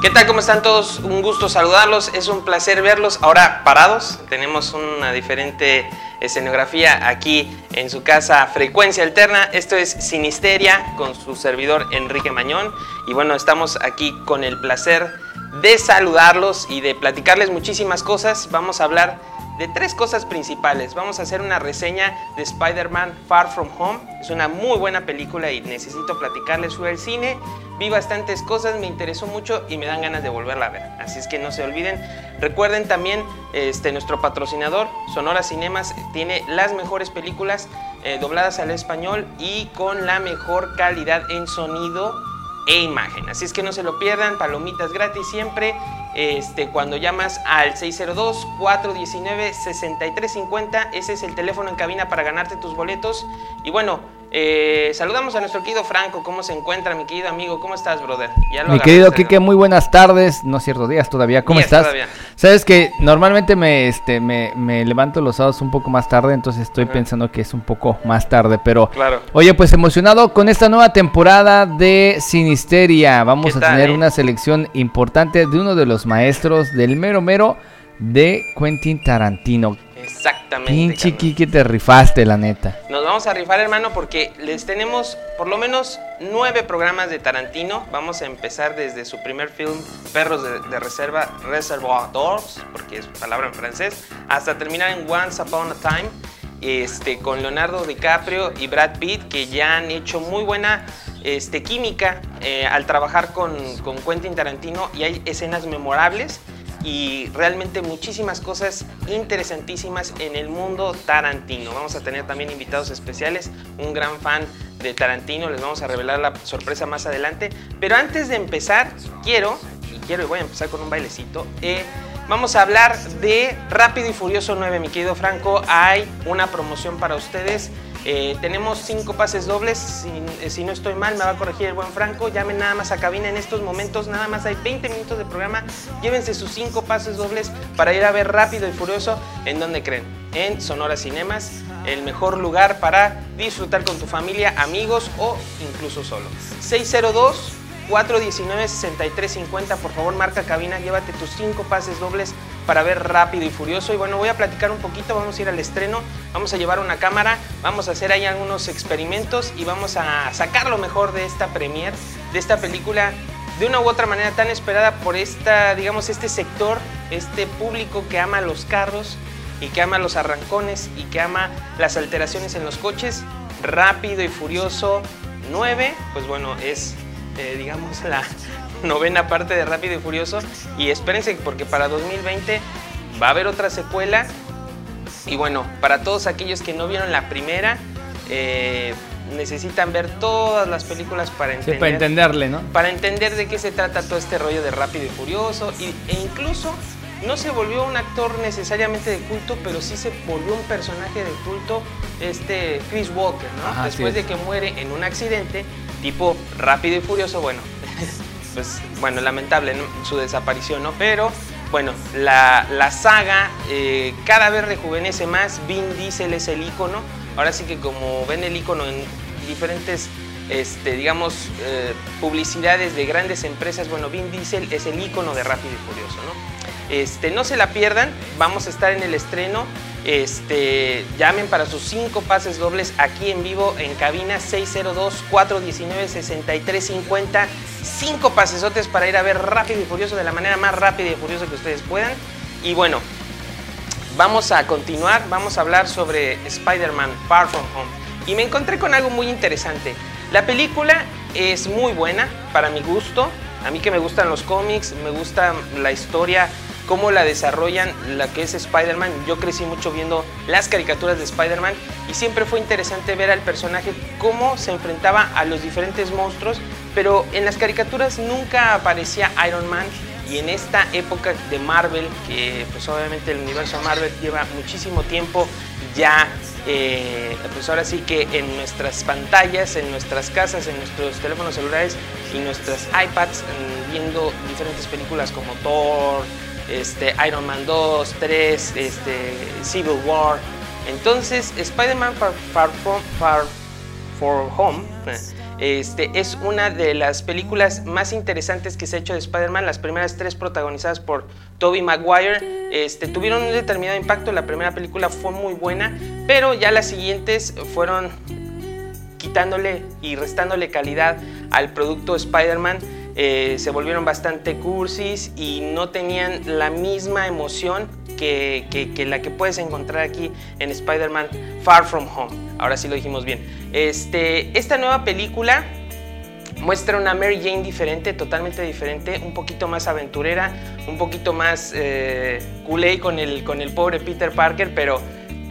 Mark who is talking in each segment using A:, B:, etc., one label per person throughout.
A: ¿Qué tal? ¿Cómo están todos? Un gusto saludarlos, es un placer verlos ahora parados. Tenemos una diferente escenografía aquí en su casa Frecuencia Alterna. Esto es Sinisteria con su servidor Enrique Mañón. Y bueno, estamos aquí con el placer de saludarlos y de platicarles muchísimas cosas. Vamos a hablar de tres cosas principales. Vamos a hacer una reseña de Spider-Man Far From Home. Es una muy buena película y necesito platicarles. Fui al cine, vi bastantes cosas, me interesó mucho y me dan ganas de volverla a ver. Así es que no se olviden. Recuerden también, este, nuestro patrocinador, Sonora Cinemas, tiene las mejores películas eh, dobladas al español y con la mejor calidad en sonido e imagen. Así es que no se lo pierdan, palomitas gratis siempre este, cuando llamas al 602-419-6350, ese es el teléfono en cabina para ganarte tus boletos. Y bueno, eh, saludamos a nuestro querido Franco, ¿cómo se encuentra mi querido amigo? ¿Cómo estás, brother?
B: mi querido Kike, muy buenas tardes, no cierto, días todavía, ¿cómo estás? Sabes que normalmente me, este, me, levanto los sábados un poco más tarde, entonces estoy pensando que es un poco más tarde, pero...
A: Claro.
B: Oye, pues emocionado con esta nueva temporada de Sinisteria, vamos a tener eh? una selección importante de uno de los maestros del mero mero de Quentin Tarantino.
A: Exactamente.
B: Pinche Kike, te rifaste, la neta.
A: Nos vamos a rifar, hermano, porque les tenemos por lo menos nueve programas de Tarantino. Vamos a empezar desde su primer film, Perros de, Reserva, Reservoir Dogs, porque es palabra en francés, hasta terminar en Once Upon a Time, este, con Leonardo DiCaprio y Brad Pitt, que ya han hecho muy buena este, química eh, al trabajar con, con Quentin Tarantino y hay escenas memorables y realmente muchísimas cosas interesantísimas en el mundo tarantino. Vamos a tener también invitados especiales, un gran fan de Tarantino, les vamos a revelar la sorpresa más adelante. Pero antes de empezar, quiero, y quiero y voy a empezar con un bailecito, eh, vamos a hablar de Rápido y Furioso 9, mi querido Franco. Hay una promoción para ustedes eh, tenemos cinco pases dobles, eh, si, no estoy mal, me va a corregir el buen Franco. Llamen nada más a cabina en estos momentos, nada más hay 20 minutos de programa. Llévense sus cinco pases dobles para ir a ver rápido y furioso. ¿En donde creen? En Sonora Cinemas, el mejor lugar para disfrutar con tu familia, amigos o incluso solo. 602 419-6350, por favor marca cabina, llévate tus cinco pases dobles para ver rápido y furioso. Y bueno, voy a platicar un poquito, vamos a ir al estreno, vamos a llevar una cámara, vamos a hacer ahí algunos experimentos y vamos a sacar lo mejor de esta premier, de esta película de una u otra manera tan esperada por esta, digamos, este sector, este público que ama los carros y que ama los arrancones y que ama las alteraciones en los coches. Rápido y Furioso 9, pues bueno, es eh, digamos, la novena parte de Rápido y Furioso. Y espérense porque para 2020 va a haber otra secuela. Y bueno, para todos aquellos que no vieron la primera, eh, necesitan ver todas las películas para entender.
B: para entenderle, ¿no?
A: Para entender de qué se trata todo este rollo de Rápido y Furioso. Y, e incluso no se volvió un actor necesariamente de culto, pero sí se volvió un personaje de culto, este Chris Walker, ¿no? Después de que muere en un accidente tipo Rápido y Furioso, bueno, pues bueno, lamentable su desaparición, ¿no? Pero bueno, la, saga eh, cada vez rejuvenece más, Vin Diesel es el icono, ahora sí que como ven el icono en diferentes, este, digamos, eh, publicidades de grandes empresas, bueno, Vin Diesel es el icono de Rápido y Furioso, ¿no? Este, no se la pierdan, vamos a estar en el estreno este, llamen para sus cinco pases dobles aquí en vivo en cabina 602-419-6350. Cinco pasesotes para ir a ver Rápido y Furioso de la manera más rápida y furiosa que ustedes puedan. Y bueno, vamos a continuar, vamos a hablar sobre Spider-Man Far From Home. Y me encontré con algo muy interesante. La película es muy buena para mi gusto. A mí que me gustan los cómics, me gusta la historia cómo la desarrollan la que es Spider-Man. Yo crecí mucho viendo las caricaturas de Spider-Man y siempre fue interesante ver al personaje cómo se enfrentaba a los diferentes monstruos, pero en las caricaturas nunca aparecía Iron Man y en esta época de Marvel, que pues obviamente el universo Marvel lleva muchísimo tiempo ya eh, pues ahora sí que en nuestras pantallas, en nuestras casas, en nuestros teléfonos celulares y nuestras iPads, viendo diferentes películas como Thor, este, Iron Man 2, 3, este, Civil War. Entonces, Spider-Man Far, Far, For Home Este, es una de las películas más interesantes que se ha hecho de Spider-Man. Las primeras tres protagonizadas por Tobey Maguire este, tuvieron un determinado impacto. La primera película fue muy buena, pero ya las siguientes fueron quitándole y restándole calidad al producto Spider-Man. Eh, se volvieron bastante cursis y no tenían la misma emoción que, la que puedes encontrar aquí en Spider-Man Far From Home. Ahora sí lo dijimos bien. Este, esta nueva película muestra una Mary Jane diferente, totalmente diferente, un poquito más aventurera, un poquito más eh, culé con el, con el pobre Peter Parker, pero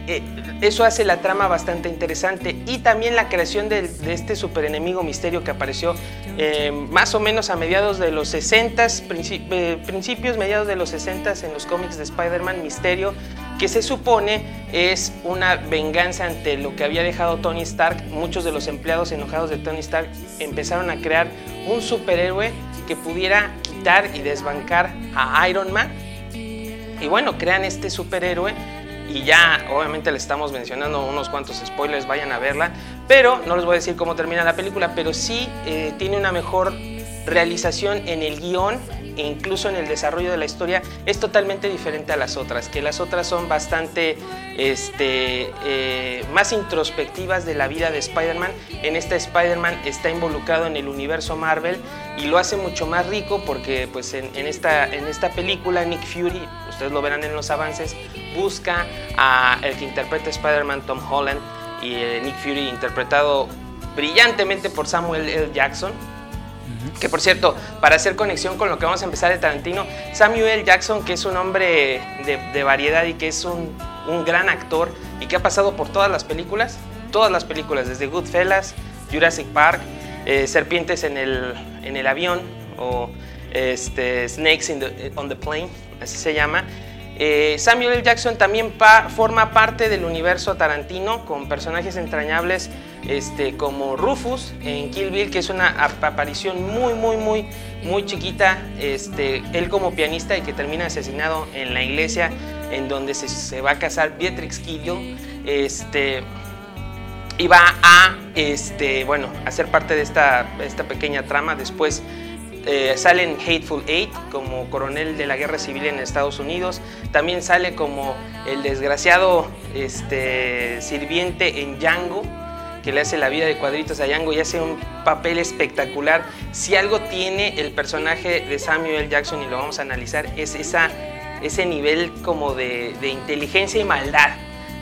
A: eh, eso hace la trama bastante interesante y también la creación de, este super enemigo misterio que apareció eh, más o menos a mediados de los 60, eh, principios, mediados de los 60 en los cómics de Spider-Man, Misterio, que se supone es una venganza ante lo que había dejado Tony Stark. Muchos de los empleados enojados de Tony Stark empezaron a crear un superhéroe que pudiera quitar y desbancar a Iron Man. Y bueno, crean este superhéroe y ya obviamente le estamos mencionando unos cuantos spoilers, vayan a verla, pero no les voy a decir cómo termina la película, pero sí eh, tiene una mejor realización en el guion e incluso en el desarrollo de la historia es totalmente diferente a las otras, que las otras son bastante este, eh, más introspectivas de la vida de Spider-Man. En esta Spider-Man está involucrado en el universo Marvel y lo hace mucho más rico porque pues en, esta, en esta película Nick Fury, ustedes lo verán en los avances, busca a el que interpreta Spider-Man Tom Holland y eh, Nick Fury interpretado brillantemente por Samuel L. Jackson que por cierto, para hacer conexión con lo que vamos a empezar de Tarantino, Samuel Jackson, que es un hombre de, variedad y que es un, gran actor y que ha pasado por todas las películas, todas las películas, desde Goodfellas, Jurassic Park, eh, Serpientes en el, en el avión o este, Snakes on the Plane, así se llama. Eh, Samuel L. Jackson también forma parte del universo Tarantino con personajes entrañables este, como Rufus en Kill Bill, que es una aparición muy, muy, muy, muy chiquita. Este, él como pianista y que termina asesinado en la iglesia en donde se, va a casar Beatrix Kiddo. Este, y va a, bueno, ser parte de esta, pequeña trama. Después eh, sale en Hateful Eight como coronel de la guerra civil en Estados Unidos. También sale como el desgraciado sirviente en Django que le hace la vida de cuadritos a Django y hace un papel espectacular. Si algo tiene el personaje de Samuel. Jackson, y lo vamos a analizar, es esa, ese nivel como de, inteligencia y maldad,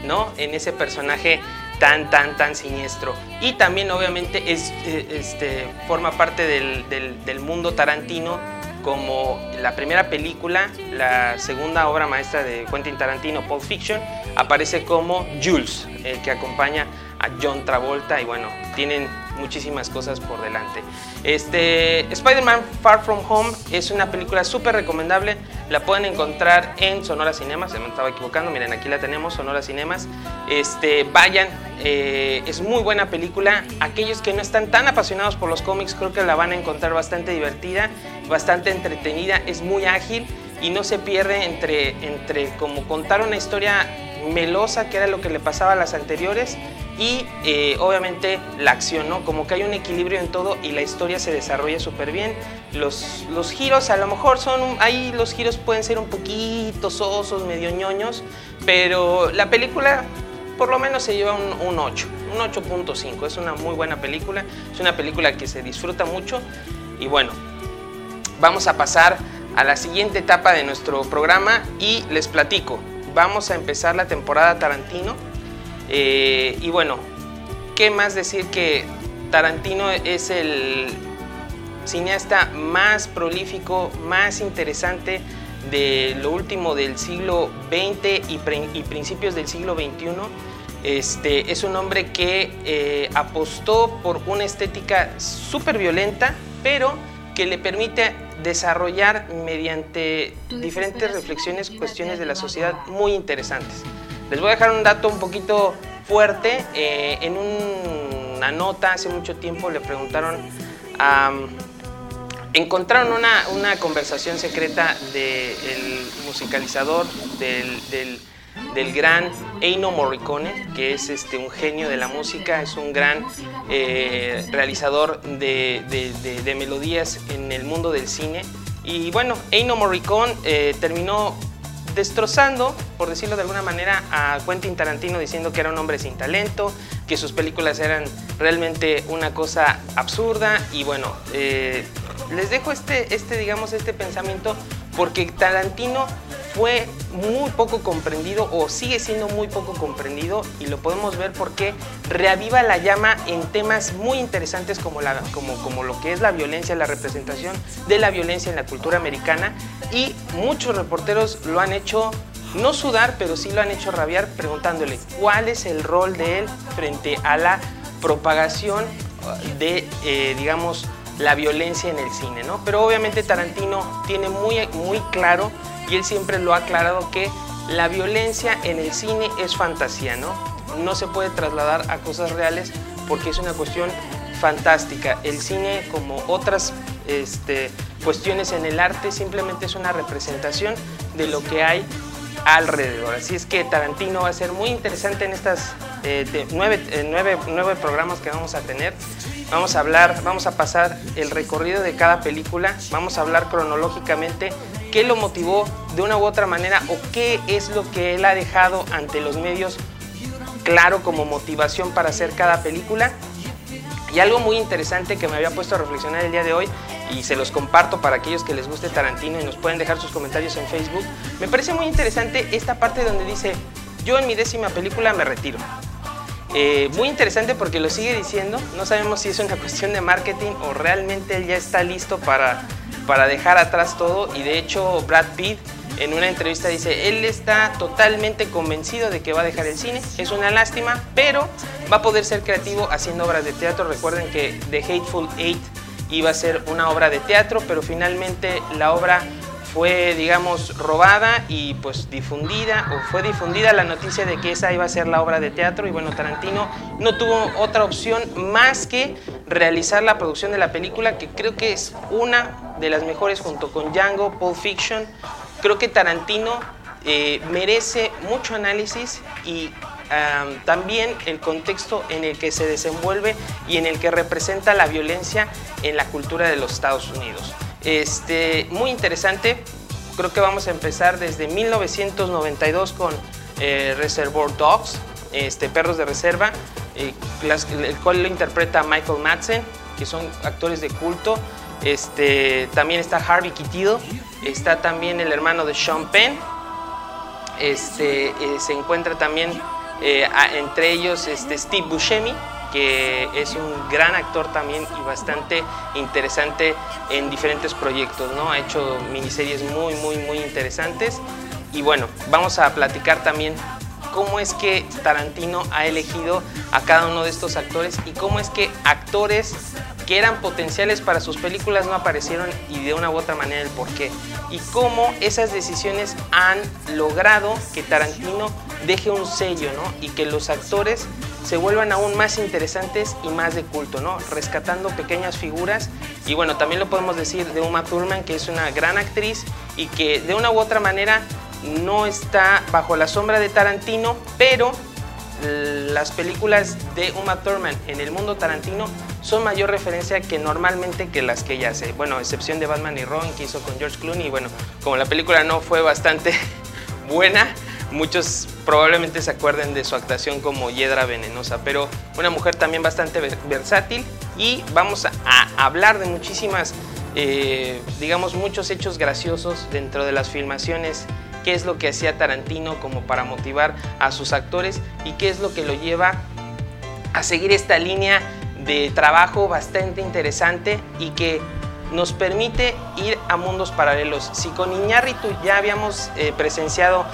A: ¿no? En ese personaje tan, tan, tan siniestro. Y también obviamente es, eh, este, forma parte del, del, mundo tarantino como la primera película, la segunda obra maestra de Quentin Tarantino, Pulp Fiction, aparece como Jules, el que acompaña John Travolta y bueno, tienen muchísimas cosas por delante. Este, Spider-Man Far From Home es una película súper recomendable, la pueden encontrar en Sonora Cinemas, se me estaba equivocando, miren aquí la tenemos, Sonora Cinemas. Este, vayan, eh, es muy buena película. Aquellos que no están tan apasionados por los cómics creo que la van a encontrar bastante divertida, bastante entretenida, es muy ágil y no se pierde entre, entre como contar una historia melosa, que era lo que le pasaba a las anteriores, y eh, obviamente la acción, ¿no? Como que hay un equilibrio en todo y la historia se desarrolla súper bien. Los, giros a lo mejor son, ahí los giros pueden ser un poquito sosos, medio ñoños, pero la película por lo menos se lleva un, un 8, un 8.5. Es una muy buena película, es una película que se disfruta mucho y bueno, vamos a pasar a la siguiente etapa de nuestro programa y les platico. Vamos a empezar la temporada Tarantino eh, y bueno, ¿qué más decir que Tarantino es el cineasta más prolífico, más interesante de lo último del siglo XX y, principios del siglo XXI? Este, es un hombre que eh, apostó por una estética súper violenta, pero que le permite desarrollar mediante diferentes reflexiones cuestiones de la sociedad muy interesantes. Les voy a dejar un dato un poquito fuerte. Eh, en una nota hace mucho tiempo le preguntaron, encontraron una, conversación secreta del musicalizador del, del gran Ennio Morricone, que es este, un genio de la música, es un gran eh, realizador de, de, melodías en el mundo del cine. Y bueno, Ennio Morricone eh, terminó destrozando, por decirlo de alguna manera, a Quentin Tarantino diciendo que era un hombre sin talento, que sus películas eran realmente una cosa absurda. Y bueno, eh, les dejo este, este, digamos, este pensamiento porque Tarantino fue muy poco comprendido o sigue siendo muy poco comprendido y lo podemos ver porque reaviva la llama en temas muy interesantes como, la, como, como lo que es la violencia, la representación de la violencia en la cultura americana y muchos reporteros lo han hecho no sudar, pero sí lo han hecho rabiar preguntándole cuál es el rol de él frente a la propagación de, eh, digamos, la violencia en el cine, ¿no? Pero obviamente Tarantino tiene muy, muy claro y él siempre lo ha aclarado que la violencia en el cine es fantasía, ¿no? No se puede trasladar a cosas reales porque es una cuestión fantástica. El cine, como otras este, cuestiones en el arte, simplemente es una representación de lo que hay alrededor. Así es que Tarantino va a ser muy interesante en estas eh, nueve, eh, nueve, nueve, programas que vamos a tener. Vamos a hablar, vamos a pasar el recorrido de cada película, vamos a hablar cronológicamente qué lo motivó de una u otra manera o qué es lo que él ha dejado ante los medios claro como motivación para hacer cada película. Y algo muy interesante que me había puesto a reflexionar el día de hoy y se los comparto para aquellos que les guste Tarantino y nos pueden dejar sus comentarios en Facebook. Me parece muy interesante esta parte donde dice, yo en mi décima película me retiro. Eh, muy interesante porque lo sigue diciendo, no sabemos si es una cuestión de marketing o realmente él ya está listo para, para dejar atrás todo. Y de hecho Brad Pitt en una entrevista dice, él está totalmente convencido de que va a dejar el cine, es una lástima, pero va a poder ser creativo haciendo obras de teatro. Recuerden que The Hateful Eight iba a ser una obra de teatro, pero finalmente la obra fue, digamos, robada y pues difundida, o fue difundida la noticia de que esa iba a ser la obra de teatro y bueno, Tarantino no tuvo otra opción más que realizar la producción de la película, que creo que es una de las mejores junto con Django, Pulp Fiction. Creo que Tarantino eh, merece mucho análisis y también el contexto en el que se desenvuelve y en el que representa la violencia en la cultura de los Estados Unidos. Este, muy interesante, creo que vamos a empezar desde 1992 con eh, Reservoir Dogs, este, Perros de Reserva, eh, el cual lo interpreta Michael Madsen, que son actores de culto. Este, también está Harvey Keitel, está también el hermano de Sean Penn, este, eh, se encuentra también entre ellos este, Steve Buscemi, que es un gran actor también y bastante interesante en diferentes proyectos, ¿no? Ha hecho miniseries muy, muy, muy interesantes. Y bueno, vamos a platicar también cómo es que Tarantino ha elegido a cada uno de estos actores y cómo es que actores que eran potenciales para sus películas no aparecieron y de una u otra manera el por qué. Y cómo esas decisiones han logrado que Tarantino deje un sello, ¿no? Y que los actores se vuelvan aún más interesantes y más de culto, ¿no? Rescatando pequeñas figuras. Y bueno, también lo podemos decir de Uma Thurman, que es una gran actriz y que de una u otra manera no está bajo la sombra de Tarantino, pero las películas de Uma Thurman en el mundo Tarantino son mayor referencia que normalmente que las que ella hace. Bueno, excepción de Batman y Ron que hizo con George Clooney. Bueno, como la película no fue bastante buena, muchos probablemente se acuerden de su actuación como Hiedra Venenosa, pero una mujer también bastante versátil y vamos a, hablar de muchísimas, eh, digamos, muchos hechos graciosos dentro de las filmaciones qué es lo que hacía Tarantino como para motivar a sus actores y qué es lo que lo lleva a seguir esta línea de trabajo bastante interesante y que nos permite ir a mundos paralelos. Si con Iñárritu ya habíamos eh, presenciado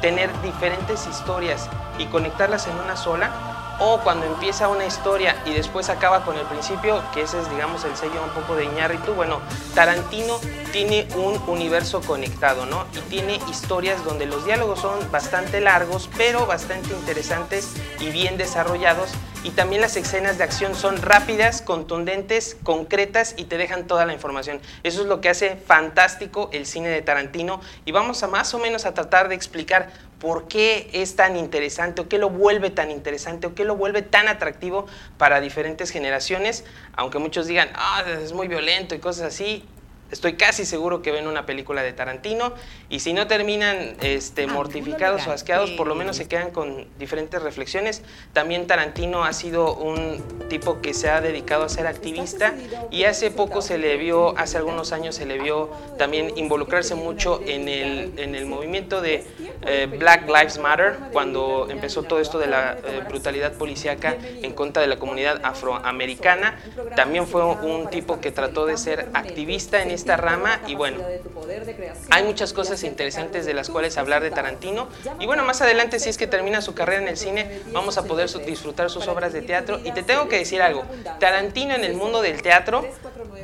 A: tener diferentes historias y conectarlas en una sola, o cuando empieza una historia y después acaba con el principio, que ese es digamos el sello un poco de Iñárritu, bueno, Tarantino tiene un universo conectado, ¿no? Y tiene historias donde los diálogos son bastante largos, pero bastante interesantes y bien desarrollados y también las escenas de acción son rápidas, contundentes, concretas y te dejan toda la información. Eso es lo que hace fantástico el cine de Tarantino y vamos a más o menos a tratar de explicar por qué es tan interesante o qué lo vuelve tan interesante o qué lo vuelve tan atractivo para diferentes generaciones, aunque muchos digan, ah, es muy violento y cosas así, Estoy casi seguro que ven una película de Tarantino y si no terminan este, ah, mortificados o asqueados, por lo menos se quedan con diferentes reflexiones. También Tarantino ha sido un tipo que se ha dedicado a ser activista y hace poco se le vio, hace algunos años se le vio también involucrarse mucho en el, en el movimiento de eh, Black Lives Matter, cuando empezó todo esto de la eh, brutalidad policíaca en contra de la comunidad afroamericana. También fue un tipo que trató de ser activista en esta rama y bueno, hay muchas cosas interesantes de las cuales hablar de Tarantino. Y bueno, más adelante si es que termina su carrera en el cine, vamos a poder disfrutar sus obras de teatro. Y te tengo que decir algo, Tarantino en el mundo del teatro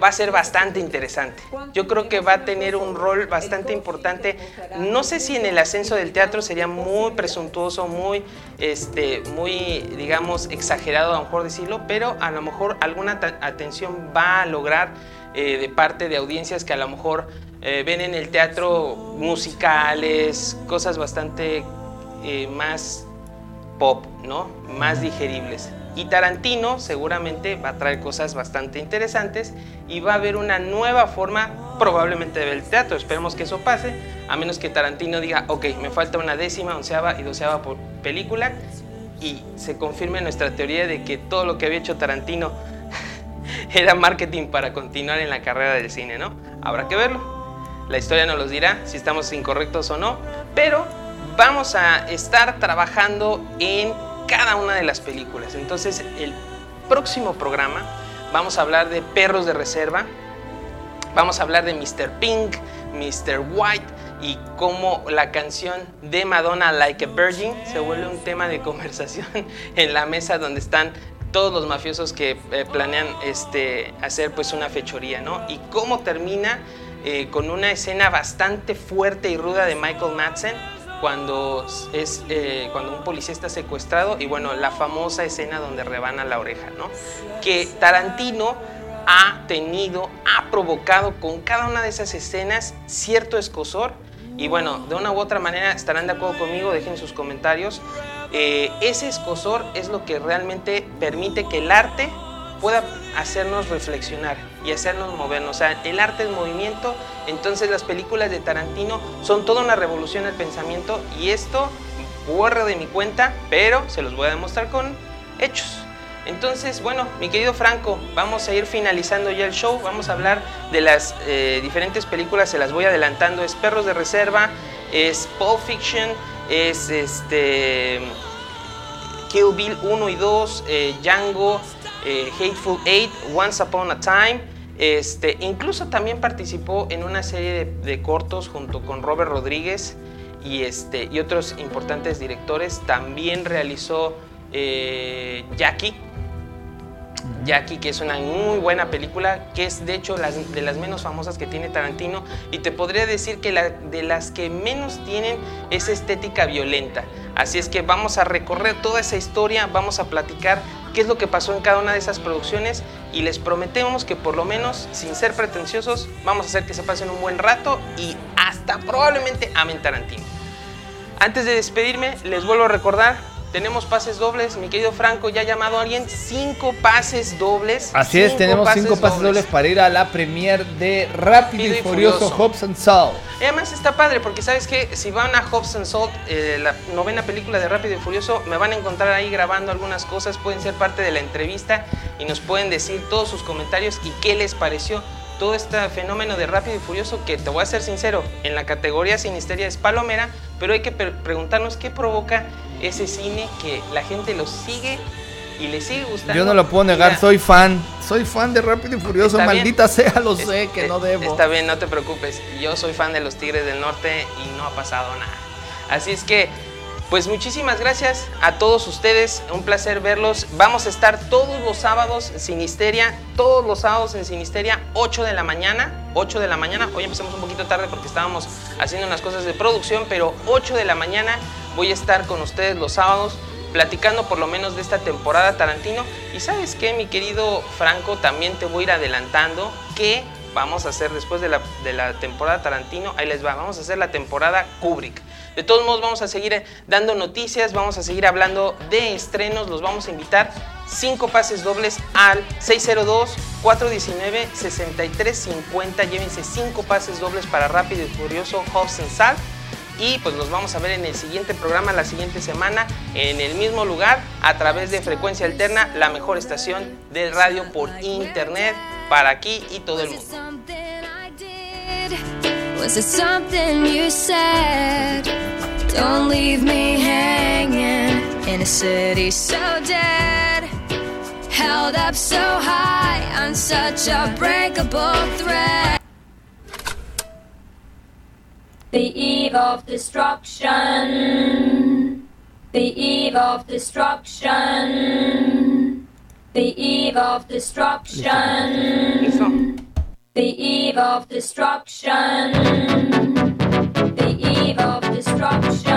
A: va a ser bastante interesante. Yo creo que va a tener un rol bastante importante, no sé si en el ascenso del teatro sería muy presuntuoso, muy, este, muy digamos, exagerado a lo mejor decirlo, pero a lo mejor alguna atención va a lograr eh, de parte de audiencias que a lo mejor eh, ven en el teatro musicales, cosas bastante eh, más pop, ¿no? Más digeribles. Y Tarantino seguramente va a traer cosas bastante interesantes y va a haber una nueva forma probablemente de ver el teatro. Esperemos que eso pase, a menos que Tarantino diga, ok, me falta una décima, onceava y doceava por película y se confirme nuestra teoría de que todo lo que había hecho Tarantino era marketing para continuar en la carrera del cine, ¿no? Habrá que verlo. La historia nos los dirá si estamos incorrectos o no, pero vamos a estar trabajando en cada una de las películas. Entonces, el próximo programa vamos a hablar de Perros de Reserva, vamos a hablar de Mr. Pink, Mr. White y cómo la canción de Madonna Like a Virgin se vuelve un tema de conversación en la mesa donde están todos los mafiosos que eh, planean este, hacer pues una fechoría, ¿no? Y cómo termina eh, con una escena bastante fuerte y ruda de Michael Madsen cuando, es, eh, cuando un policía está secuestrado y bueno, la famosa escena donde rebana la oreja, ¿no? Que Tarantino ha tenido, ha provocado con cada una de esas escenas cierto escosor y bueno, de una u otra manera estarán de acuerdo conmigo, dejen sus comentarios. Eh, ese escosor es lo que realmente permite que el arte pueda hacernos reflexionar y hacernos movernos. O sea, el arte es movimiento, entonces las películas de Tarantino son toda una revolución del pensamiento y esto borra de mi cuenta, pero se los voy a demostrar con hechos. Entonces, bueno, mi querido Franco, vamos a ir finalizando ya el show. Vamos a hablar de las eh, diferentes películas, se las voy adelantando. Es Perros de Reserva, es Pulp Fiction, es este Kill Bill 1 y 2, eh, Django, eh, Hateful Eight, Once Upon a Time. Este, incluso también participó en una serie de, cortos junto con Robert Rodríguez y, este, y otros importantes directores. También realizó Jackie, Jackie, que es una muy buena película, que es de hecho de las menos famosas que tiene Tarantino, y te podría decir que de las que menos tienen esa estética violenta. Así es que vamos a recorrer toda esa historia, vamos a platicar qué es lo que pasó en cada una de esas producciones y les prometemos que por lo menos, sin ser pretenciosos, vamos a hacer que se pasen un buen rato y hasta probablemente amen Tarantino. Antes de despedirme, les vuelvo a recordar tenemos pases dobles, mi querido Franco, ya ha llamado a alguien, cinco pases dobles.
B: Así es, tenemos cinco pases dobles. para ir a la premier de Rápido y, Furioso, Hobbs and Salt.
A: además está padre porque sabes que si van a Hobbs and Salt, eh, la novena película de Rápido y Furioso, me van a encontrar ahí grabando algunas cosas, pueden ser parte de la entrevista y nos pueden decir todos sus comentarios y qué les pareció todo este fenómeno de Rápido y Furioso que te voy a ser sincero, en la categoría Sinisteria es palomera, pero hay que preguntarnos qué provoca ese cine que la gente lo sigue y le sigue gustando.
B: Yo no lo puedo negar, soy fan, soy fan de Rápido y Furioso, maldita sea, lo sé que no debo.
A: Está bien, no te preocupes, yo soy fan de los Tigres del Norte y no ha pasado nada. Así es que pues muchísimas gracias a todos ustedes, un placer verlos. Vamos a estar todos los sábados en Sinisteria, todos los sábados en Sinisteria, 8 de la mañana, 8 de la mañana. Hoy empezamos un poquito tarde porque estábamos haciendo unas cosas de producción, pero 8 de la mañana voy a estar con ustedes los sábados platicando por lo menos de esta temporada Tarantino. Y sabes qué, mi querido Franco, también te voy a ir adelantando que vamos a hacer después de la, de la temporada Tarantino, ahí les va, vamos a hacer la temporada Kubrick. De todos modos vamos a seguir eh, dando noticias, vamos a seguir hablando de estrenos, los vamos a invitar cinco pases dobles al 602-419-6350. Llévense cinco pases dobles para Rápido y Furioso Hobbs Salt. Y pues nos vamos a ver en el siguiente programa, la siguiente semana, en el mismo lugar, a través de Frecuencia Alterna, la mejor estación de radio por internet para aquí y todo el mundo. Was it something you said? Don't leave me hanging in a city so dead. Held up so high on such a breakable thread. The eve of destruction. The eve of destruction. The eve of destruction. The eve of destruction. The eve of destruction.